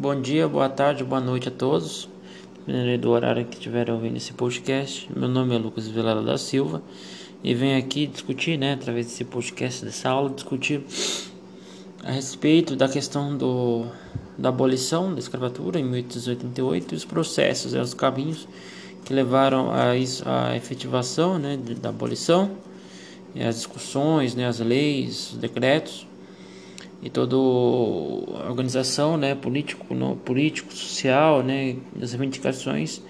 Bom dia, boa tarde, boa noite a todos, dependendo do horário que estiverem ouvindo esse podcast. Meu nome é Lucas Vilela da Silva e venho aqui discutir, né, através desse podcast, dessa aula, discutir a respeito da questão do, da abolição da escravatura em 1888 e os processos, né, os caminhos que levaram a, isso, a efetivação né, da abolição, as discussões, né, as leis, os decretos e toda a organização né, político, no, político, social, né, das reivindicações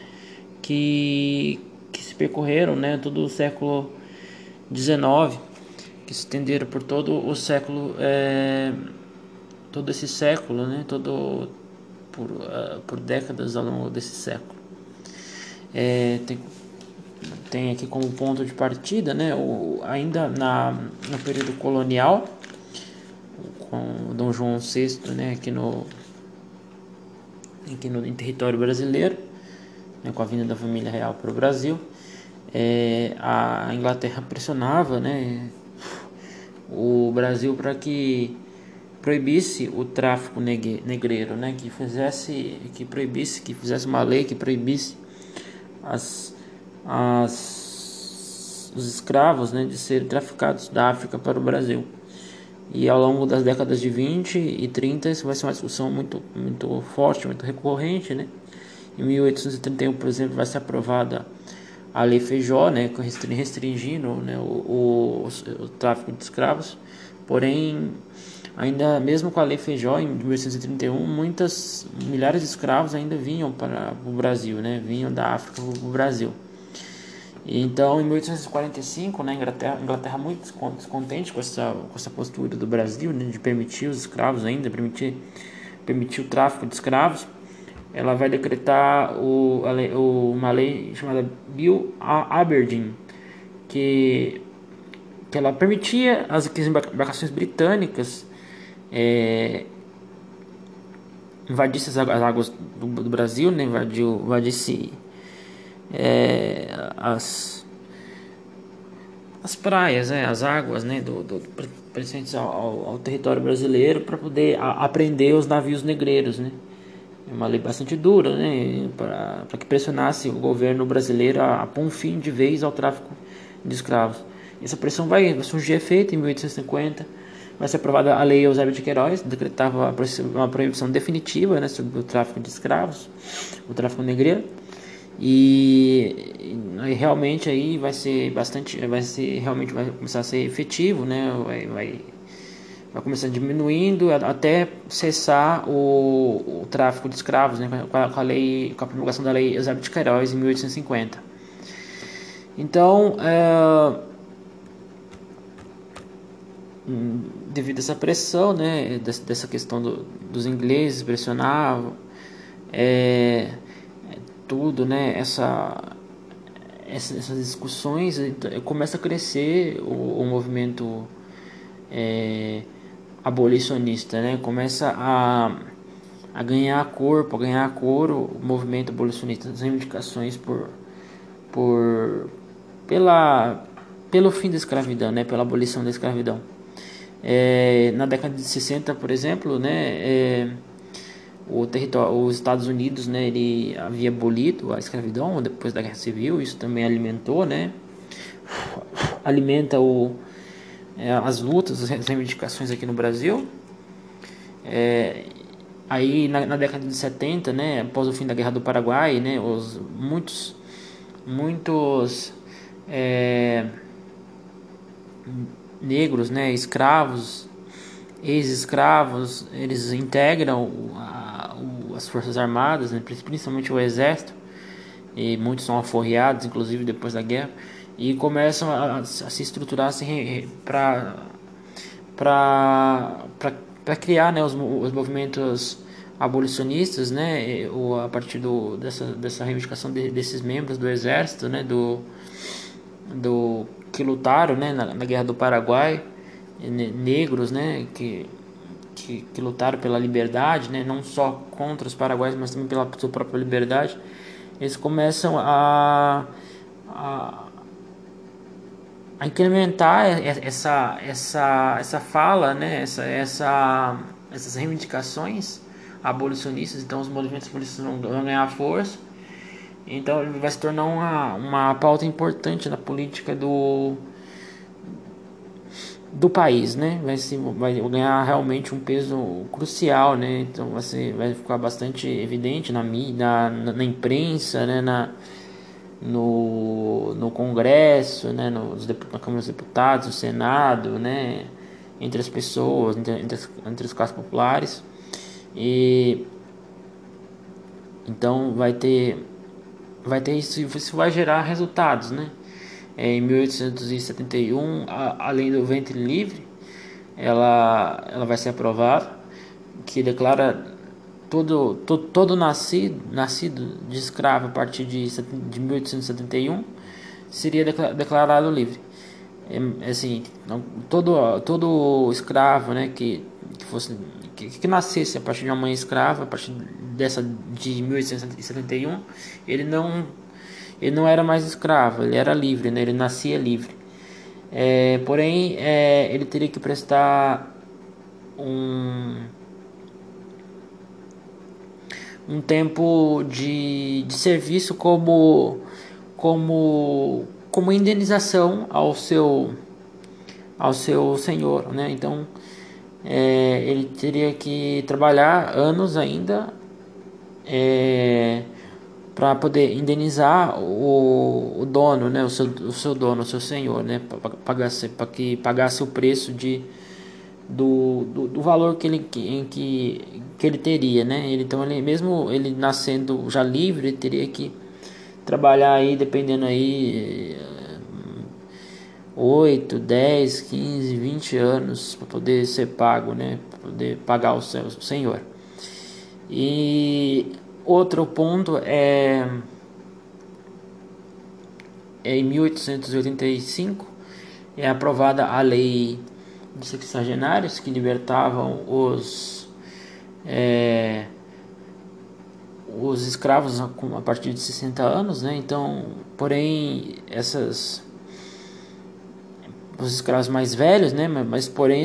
que, que se percorreram né, todo o século XIX, que se estenderam por todo o século, é, todo esse século, né, todo, por, uh, por décadas ao longo desse século. É, tem, tem aqui como ponto de partida, né, o, ainda na, no período colonial, com Dom João VI, né, aqui no, aqui no em território brasileiro, né, com a vinda da família real para o Brasil, é, a Inglaterra pressionava, né, o Brasil para que proibisse o tráfico negreiro, né, que fizesse, que proibisse, que fizesse uma lei que proibisse as, as os escravos, né, de serem traficados da África para o Brasil. E ao longo das décadas de 20 e 30 isso vai ser uma discussão muito, muito forte, muito recorrente. Né? Em 1831, por exemplo, vai ser aprovada a Lei Feijó, né, restringindo né, o, o, o, tráfico de escravos. Porém, ainda mesmo com a Lei Feijó, em 1831, muitas milhares de escravos ainda vinham para o Brasil, né, vinham da África para o Brasil. Então, em 1845, né, a Inglaterra, Inglaterra muito descontente com essa, com essa postura do Brasil, né, de permitir os escravos ainda, permitir, permitir o tráfico de escravos, ela vai decretar o, lei, o, uma lei chamada Bill Aberdeen, que, que ela permitia as, as embarcações britânicas é, invadissem as águas do, do Brasil, né, invadiu, invadisse é, as, as praias, né, as águas né, do, do, presentes ao, ao, território brasileiro para poder a, aprender os navios negreiros. Né. É uma lei bastante dura né, para que pressionasse o governo brasileiro a, a pôr um fim de vez ao tráfico de escravos. Essa pressão vai surgir efeito em 1850 vai ser aprovada a lei Eusébio de Queiroz, decretava uma proibição definitiva né, sobre o tráfico de escravos, o tráfico negreiro. E, e, realmente aí vai ser bastante vai ser realmente vai começar a ser efetivo né? Vai, vai, vai começar diminuindo até cessar o, o tráfico de escravos né? Com a, com a lei com a promulgação da lei Eusébio de Queiroz em 1850 então é, devido a essa pressão né? Dessa questão do, dos ingleses pressionavam é, tudo, né? Essa, essas discussões então, começa a crescer o, o movimento é, abolicionista, né? Começa a, a ganhar corpo, a ganhar coro o movimento abolicionista, as reivindicações por, por pela pelo fim da escravidão, né? Pela abolição da escravidão. É, na década de 60, por exemplo, né? É, o território, os Estados Unidos, né, ele havia abolido a escravidão depois da Guerra Civil, isso também alimentou, né, alimenta o, é, as lutas, as reivindicações aqui no Brasil. É, aí na, na, década de 70, né, após o fim da Guerra do Paraguai, né, os muitos muitos é, negros, né, escravos, ex-escravos, eles integram a as Forças Armadas, né, principalmente o Exército, e muitos são aforreados, inclusive depois da guerra, e começam a, a se estruturar assim, para para criar né, os, os movimentos abolicionistas, né, ou a partir do, dessa, dessa reivindicação de, desses membros do exército, né, do, do que lutaram, né, na, na guerra do Paraguai, negros, né, que que, que lutaram pela liberdade, né, não só contra os paraguaios, mas também pela sua própria liberdade, eles começam a, a, a incrementar essa, essa, essa fala, né, essa, essa, essas reivindicações abolicionistas, então os movimentos abolicionistas vão ganhar força. Então ele vai se tornar uma, uma pauta importante na política do, do país, né? Vai, se, vai ganhar realmente um peso crucial, né? Então vai, ser, vai ficar bastante evidente na mídia, na, na imprensa, né? Na, no, no Congresso, né? Nos, na Câmara dos Deputados, no Senado, né? Entre as pessoas, entre, entre, as, entre as classes populares. E então vai ter vai ter isso, isso vai gerar resultados, né? Em 1871, a, além do ventre livre, ela ela vai ser aprovada, que declara todo todo, todo nascido nascido de escravo a partir de, de 1871 seria declarado livre. É, assim, todo todo escravo, né, que, que fosse que, que nascesse a partir de uma mãe escrava, a partir dessa de 1871, ele não ele não era mais escravo, ele era livre, né? ele nascia livre. É, porém, é, ele teria que prestar um, um tempo de, de serviço como, como, como indenização ao seu, ao seu senhor. Né? Então, é, ele teria que trabalhar anos ainda é, para poder indenizar o, o dono, né, o seu, o seu dono, o seu senhor, né, para que pagasse o preço de, do, do, do, valor que ele, em que, que ele teria, né, ele, então ele, mesmo ele nascendo já livre, ele teria que trabalhar aí, dependendo aí, 8, 10, 15, 20 anos para poder ser pago, né? Para poder pagar o, seu, o Senhor. E outro ponto é, é em 1885 é aprovada a lei dos sexagenários que libertavam os é, os escravos a partir de 60 anos, né? Então, porém essas os escravos mais velhos, né? Mas porém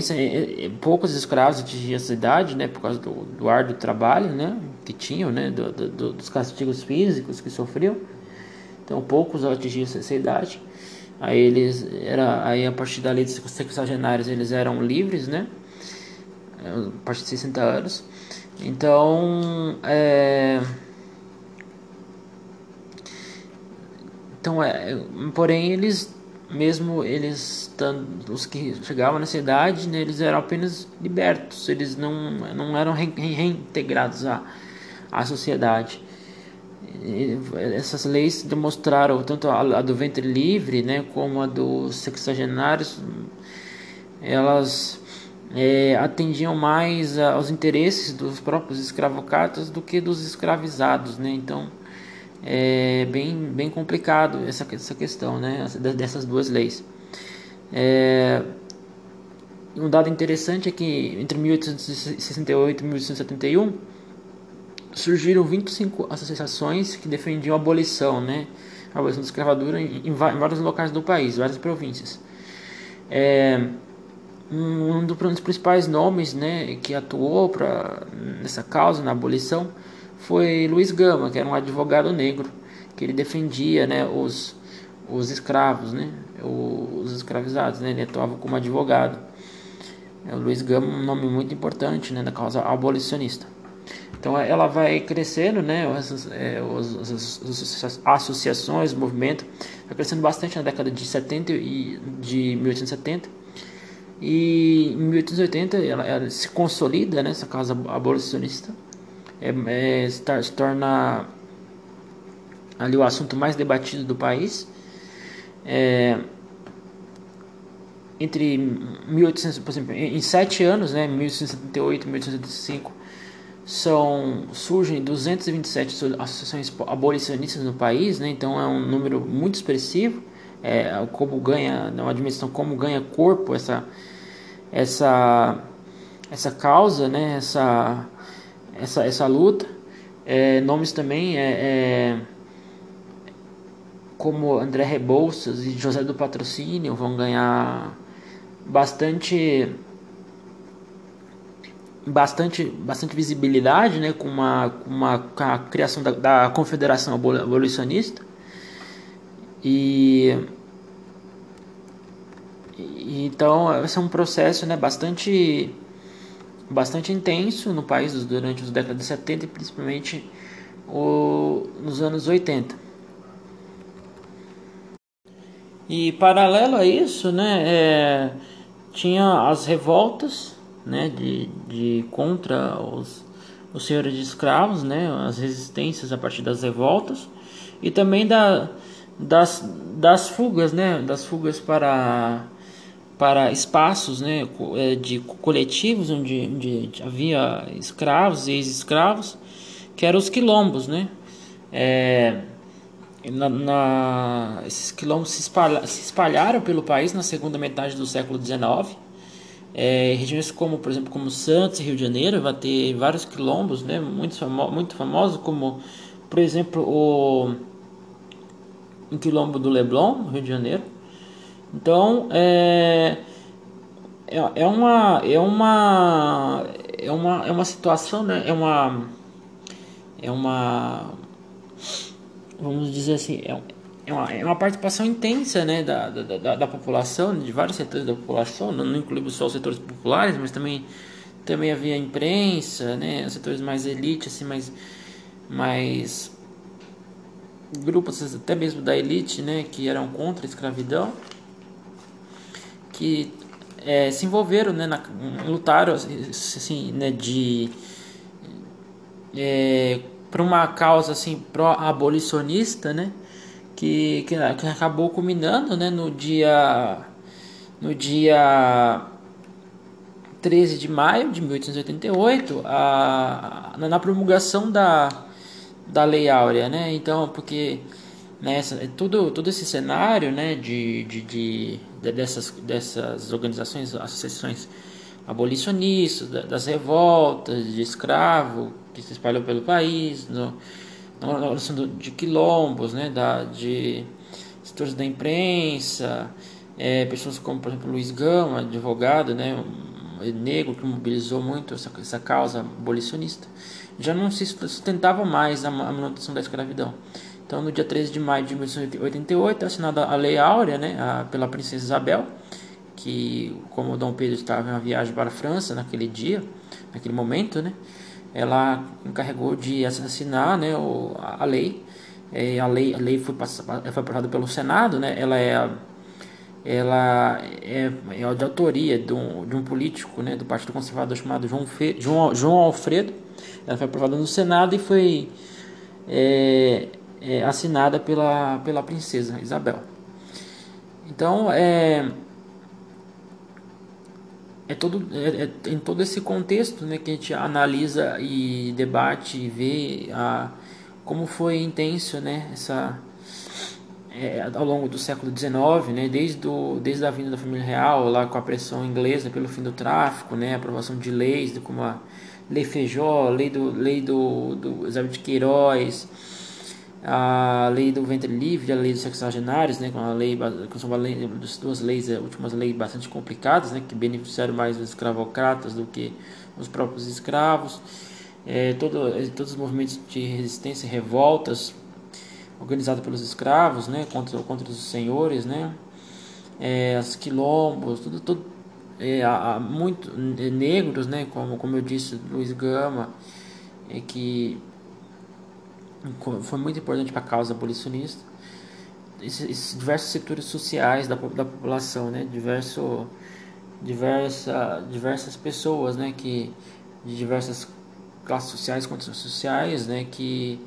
poucos escravos atingiam essa idade, né? Por causa do, do trabalho, né? Que tinham, né? Do, do, dos castigos físicos que sofriam. Então poucos atingiam essa idade. Aí eles era aí a partir da lei dos sexagenários eles eram livres, né? A partir de 60 anos. Então, é... então é, porém eles mesmo eles os que chegavam nessa idade, né, eles eram apenas libertos, eles não, não eram reintegrados à, à sociedade. Essas leis demonstraram tanto a, a, do ventre livre, né, como a dos sexagenários, elas é, atendiam mais aos interesses dos próprios escravocratas do que dos escravizados, né? Então é bem, bem complicado essa, essa questão né, dessas duas leis. É, um dado interessante é que entre 1868 e 1871 surgiram 25 associações que defendiam a abolição, né, a abolição da escravatura em, em vários locais do país, várias províncias. É, um dos principais nomes né, que atuou pra, nessa causa, na abolição, foi Luiz Gama, que era um advogado negro, que ele defendia né, os, os escravos, né, os escravizados, né, ele atuava como advogado. É, o Luiz Gama é um nome muito importante né, da causa abolicionista. Então ela vai crescendo, né, as, é, as, as, as associações, o movimento, vai crescendo bastante na década de 70 e de 1870. E em 1880 ela, ela se consolida, né, essa causa abolicionista é, é, se torna ali o assunto mais debatido do país. É, entre 1800, por exemplo, em sete anos, né, 1878 e 1875, são, surgem 227 associações abolicionistas no país, né, então é um número muito expressivo. É, como ganha, uma dimensão como ganha corpo essa, essa, essa causa, né, essa, essa, essa luta. É, nomes também é, é, como André Rebouças e José do Patrocínio vão ganhar bastante bastante, bastante visibilidade, né, com, uma, uma, com a criação da, da Confederação Abolicionista. E então esse é um processo né, bastante, bastante intenso no país durante os décadas de 70 e principalmente o, nos anos 80. E paralelo a isso, né, é, tinha as revoltas né, de, de contra os, os senhores de escravos, né, as resistências a partir das revoltas e também da, das, das fugas, né, das fugas para para espaços né, é, de coletivos onde, onde havia escravos e ex-escravos, que eram os quilombos. Né? É, na, na, esses quilombos se, espalha, se espalharam pelo país na segunda metade do século XIX é, regiões como, por exemplo, como Santos Rio de Janeiro, vai ter vários quilombos, né, muito, famo muito famosos, como, por exemplo, o um quilombo do Leblon, Rio de Janeiro. Então, é, é, é, uma, é, uma, é, uma, é uma situação, né, é uma, é uma, vamos dizer assim, é, é uma, é uma participação intensa né, da, da, da, da, população, de vários setores da população, não, não incluímos só os setores populares, mas também, também havia imprensa, né, setores mais elite, assim, mais, mais grupos até mesmo da elite né, que eram contra a escravidão, que é, se envolveram, né, na, lutaram assim, né, de é, para uma causa assim pró-abolicionista, né, que, que, que acabou culminando né, no dia no dia 13 de maio de 1888 a, na promulgação da, da Lei Áurea, né? Então, porque né, todo, todo esse cenário né, de, de, de, de dessas, dessas organizações, associações abolicionistas, das revoltas de escravo que se espalhou pelo país, no, noção de quilombos, né, da, de setores da imprensa, é, pessoas como, por exemplo, Luiz Gama, advogado, né, um negro que mobilizou muito essa, essa causa abolicionista, já não se sustentava mais a manutenção da escravidão. Então, no dia 13 de maio de 1888, é assinada a Lei Áurea né, a, pela Princesa Isabel, que, como Dom Pedro estava em uma viagem para a França naquele dia, naquele momento, né, ela encarregou de assinar né, a lei. É, a lei, a lei foi, passada, foi aprovada pelo Senado, né, ela é, ela é, é de autoria de um, de um político né, do Partido Conservador chamado João, Fe, João, João Alfredo. Ela foi aprovada no Senado e foi é, é, assinada pela, pela princesa Isabel. Então, é, é todo é, é, em todo esse contexto né, que a gente analisa e debate e vê a, como foi intenso né, essa, é, ao longo do século XIX, né, desde, do, desde a vinda da família real, lá com a pressão inglesa pelo fim do tráfico, né, aprovação de leis, como a Lei Feijó, lei do, lei do, do Elizabeth de Queiroz, a lei do ventre livre, a lei dos sexagenários, né, com a lei, que são lei, duas leis, as últimas leis bastante complicadas, né, que beneficiaram mais os escravocratas do que os próprios escravos. É, todo, é, todos os movimentos de resistência e revoltas organizados pelos escravos, né, contra, contra os senhores, né, é, as quilombos, tudo, tudo é, há muito é, negros, né, como, como eu disse, Luiz Gama, é, que foi muito importante para a causa abolicionista. Esses, diversos setores sociais da, da população, né? Diverso, diversa, diversas pessoas, né? Que de diversas classes sociais, condições sociais, né? Que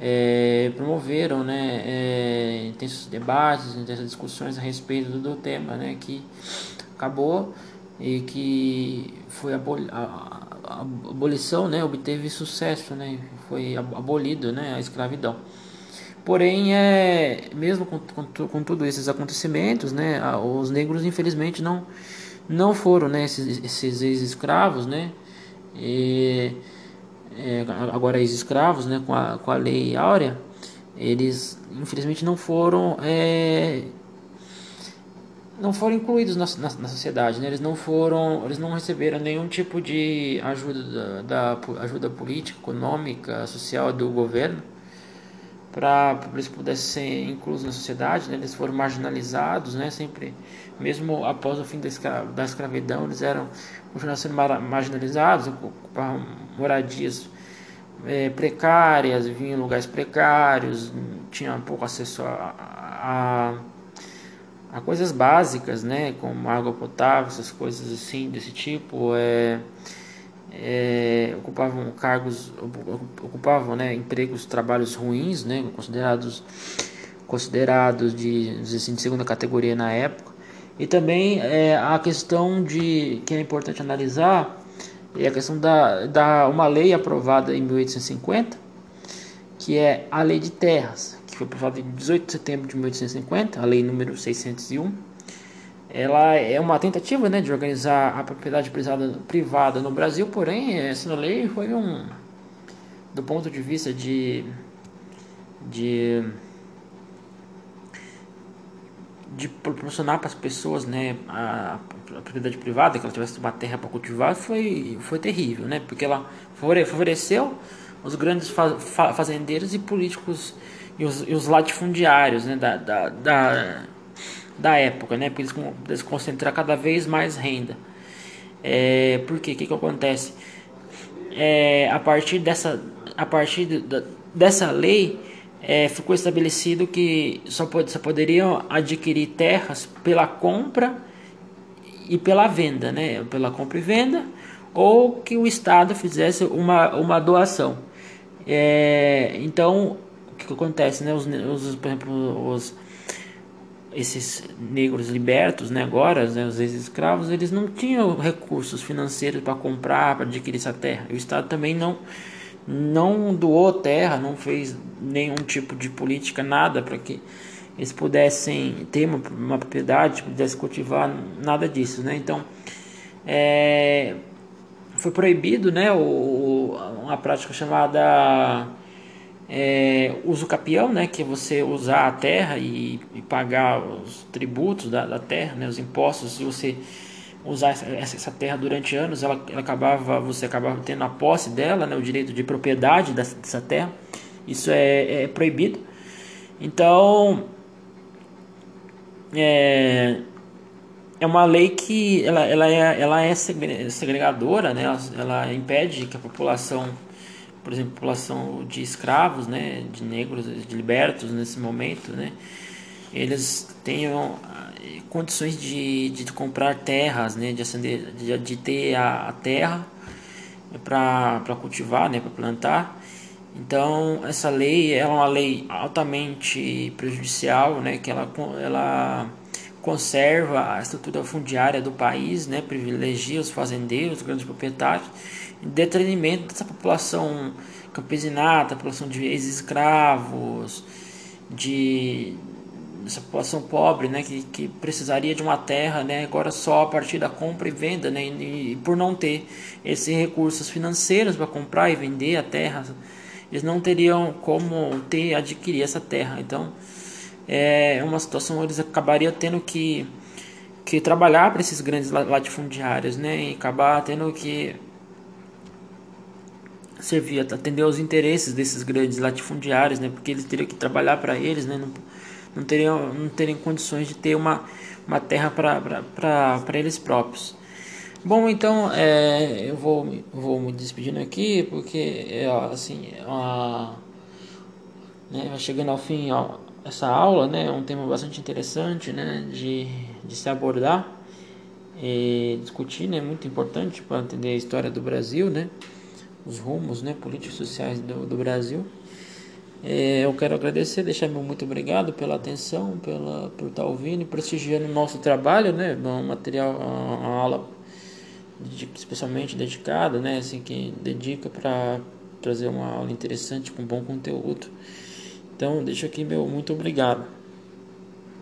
é, promoveram, né? É, intensos debates, intensas discussões a respeito do, do tema, né? Que acabou e que foi abolido a abolição né, obteve sucesso, né, foi abolido né, a escravidão. Porém, é, mesmo com, com, com todos esses acontecimentos, né, os negros infelizmente não, não foram né, esses, esses ex-escravos, né, é, agora ex-escravos né, com, a, com a lei áurea, eles infelizmente não foram é, não foram incluídos na, na, na sociedade, né? eles não foram, eles não receberam nenhum tipo de ajuda da, da ajuda política, econômica, social do governo para eles pudessem ser inclusos na sociedade, né? eles foram marginalizados, né? Sempre, mesmo após o fim da, escra da escravidão, eles eram continuaram sendo marginalizados, ocupavam moradias é, precárias, viviam em lugares precários, tinham pouco acesso a, a a coisas básicas, né, como água potável, essas coisas assim desse tipo, é, é, ocupavam cargos, ocupavam, né, empregos, trabalhos ruins, né, considerados considerados de, assim, de segunda categoria na época. E também é, a questão de que é importante analisar é a questão da, da uma lei aprovada em 1850, que é a Lei de Terras, foi aprovada em 18 de setembro de 1850, a lei número 601. Ela é uma tentativa né, de organizar a propriedade privada, privada no Brasil, porém, essa lei foi um, do ponto de vista de, de, de proporcionar para as pessoas né, a, a propriedade privada, que ela tivesse uma terra para cultivar, foi, foi terrível, né, porque ela favoreceu os grandes fazendeiros e políticos e os, e os latifundiários né, da, da, da, da época, né, porque eles, concentrar cada vez mais renda. É, por quê? O que, que acontece? É, a partir dessa, a partir de, dessa lei, é, ficou estabelecido que só, pode, só poderiam adquirir terras pela compra e pela venda, né? pela compra e venda, ou que o Estado fizesse uma, uma doação. É, então, que, que acontece, né? Os, os, por exemplo, os, esses negros libertos, né, agora, né, os ex-escravos, eles não tinham recursos financeiros para comprar, para adquirir essa terra. E o Estado também não não doou terra, não fez nenhum tipo de política, nada para que eles pudessem ter uma, uma propriedade, pudessem cultivar, nada disso, né? Então, é, foi proibido, né, o, uma prática chamada é, uso capião, né, que é você usar a terra e, e pagar os tributos da, da, terra, né, os impostos, se você usar essa, essa terra durante anos, ela, ela, acabava, você acabava tendo a posse dela, né, o direito de propriedade dessa, dessa terra, isso é, é proibido. Então, é, é uma lei que ela, ela, é, ela é segregadora, né, ela, ela impede que a população por exemplo, população de escravos, né, de negros, de libertos nesse momento, né, eles tenham eh, condições de, de comprar terras, né, de, acender, de, de ter a, a terra para cultivar, né, para plantar. Então, essa lei é uma lei altamente prejudicial, né, que ela, ela conserva a estrutura fundiária do país, né, privilegia os fazendeiros, os grandes proprietários, em detrimento dessa população campesinata, população de ex-escravos, de essa população pobre, né, que, que precisaria de uma terra, né, agora só a partir da compra e venda, né, e, e por não ter esses recursos financeiros para comprar e vender a terra, eles não teriam como ter adquirir essa terra. Então, é uma situação eles acabariam tendo que que trabalhar para esses grandes latifundiários, né, e acabar tendo que servir, atender aos interesses desses grandes latifundiários, né? Porque eles teriam que trabalhar para eles, né? Não, não teriam, não teriam condições de ter uma, uma terra para eles próprios. Bom, então é, eu vou, vou me despedindo aqui porque é, assim, a, né, chegando ao fim ó, essa aula, né? É um tema bastante interessante, né? De, de se abordar e discutir, né? Muito importante para entender a história do Brasil, né? Os rumos né, políticos sociais do, do Brasil. É, eu quero agradecer, deixar meu muito obrigado pela atenção, pela, por estar ouvindo e prestigiando o nosso trabalho, né, um material, uma aula especialmente dedicada, né, assim, que dedica para trazer uma aula interessante com bom conteúdo. Então, deixo aqui meu muito obrigado.